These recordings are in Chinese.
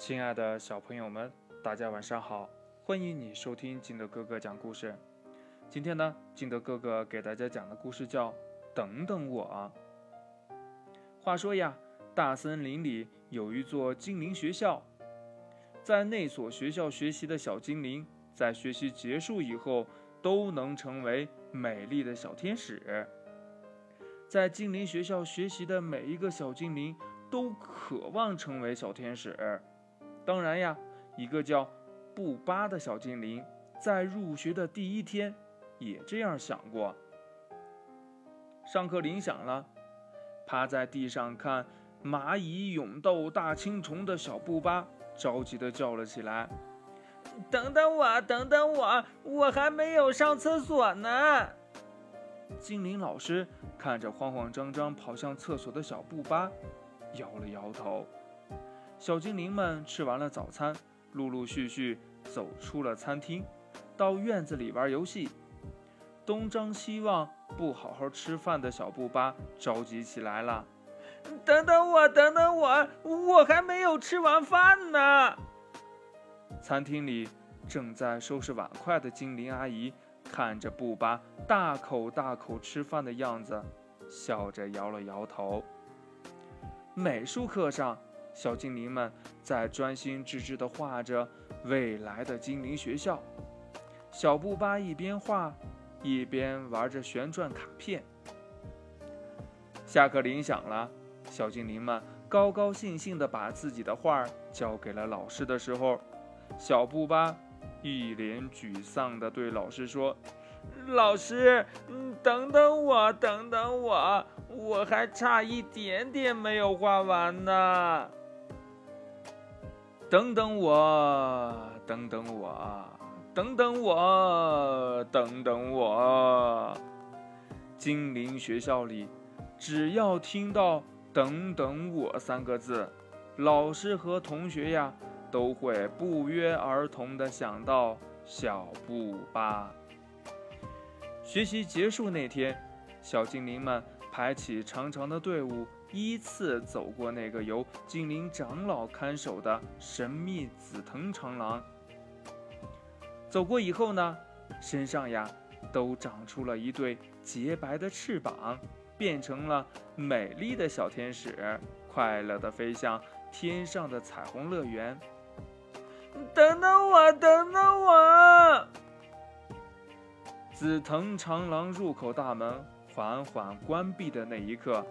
亲爱的小朋友们，大家晚上好！欢迎你收听金德哥哥讲故事。今天呢，金德哥哥给大家讲的故事叫《等等我》。话说呀，大森林里有一座精灵学校，在那所学校学习的小精灵，在学习结束以后，都能成为美丽的小天使。在精灵学校学习的每一个小精灵，都渴望成为小天使。当然呀，一个叫布巴的小精灵，在入学的第一天，也这样想过。上课铃响了，趴在地上看蚂蚁勇斗大青虫的小布巴，着急的叫了起来：“等等我，等等我，我还没有上厕所呢！”精灵老师看着慌慌张张跑向厕所的小布巴，摇了摇头。小精灵们吃完了早餐，陆陆续续走出了餐厅，到院子里玩游戏。东张西望不好好吃饭的小布巴着急起来了：“等等我，等等我，我还没有吃完饭呢！”餐厅里正在收拾碗筷的精灵阿姨看着布巴大口大口吃饭的样子，笑着摇了摇头。美术课上。小精灵们在专心致志地画着未来的精灵学校。小布巴一边画，一边玩着旋转卡片。下课铃响了，小精灵们高高兴兴地把自己的画交给了老师的时候，小布巴一脸沮丧地对老师说：“老师，嗯等等我，等等我，我还差一点点没有画完呢。”等等我，等等我，等等我，等等我。精灵学校里，只要听到“等等我”三个字，老师和同学呀，都会不约而同地想到小布巴。学习结束那天，小精灵们排起长长的队伍。依次走过那个由精灵长老看守的神秘紫藤长廊。走过以后呢，身上呀都长出了一对洁白的翅膀，变成了美丽的小天使，快乐地飞向天上的彩虹乐园。等等我，等等我！紫藤长廊入口大门缓缓关闭的那一刻。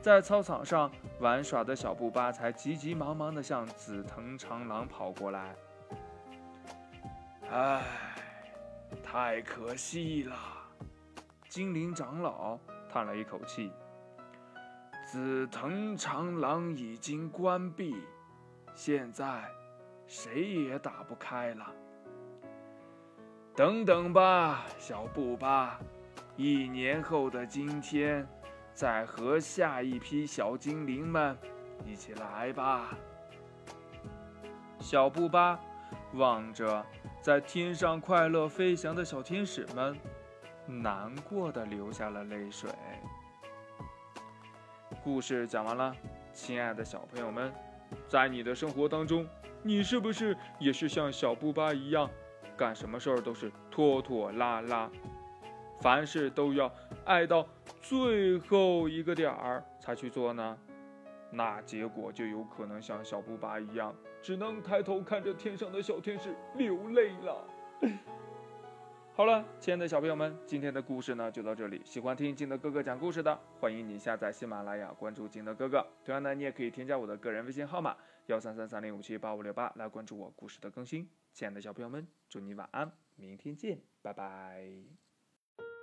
在操场上玩耍的小布巴才急急忙忙地向紫藤长廊跑过来。唉，太可惜了！精灵长老叹了一口气。紫藤长廊已经关闭，现在谁也打不开了。等等吧，小布巴，一年后的今天。再和下一批小精灵们一起来吧。小布巴望着在天上快乐飞翔的小天使们，难过的流下了泪水。故事讲完了，亲爱的小朋友们，在你的生活当中，你是不是也是像小布巴一样，干什么事儿都是拖拖拉拉？凡事都要爱到最后一个点儿才去做呢，那结果就有可能像小布巴一样，只能抬头看着天上的小天使流泪了。好了，亲爱的小朋友们，今天的故事呢就到这里。喜欢听金德哥哥讲故事的，欢迎你下载喜马拉雅，关注金德哥哥。同样呢，你也可以添加我的个人微信号码幺三三三零五七八五六八来关注我故事的更新。亲爱的小朋友们，祝你晚安，明天见，拜拜。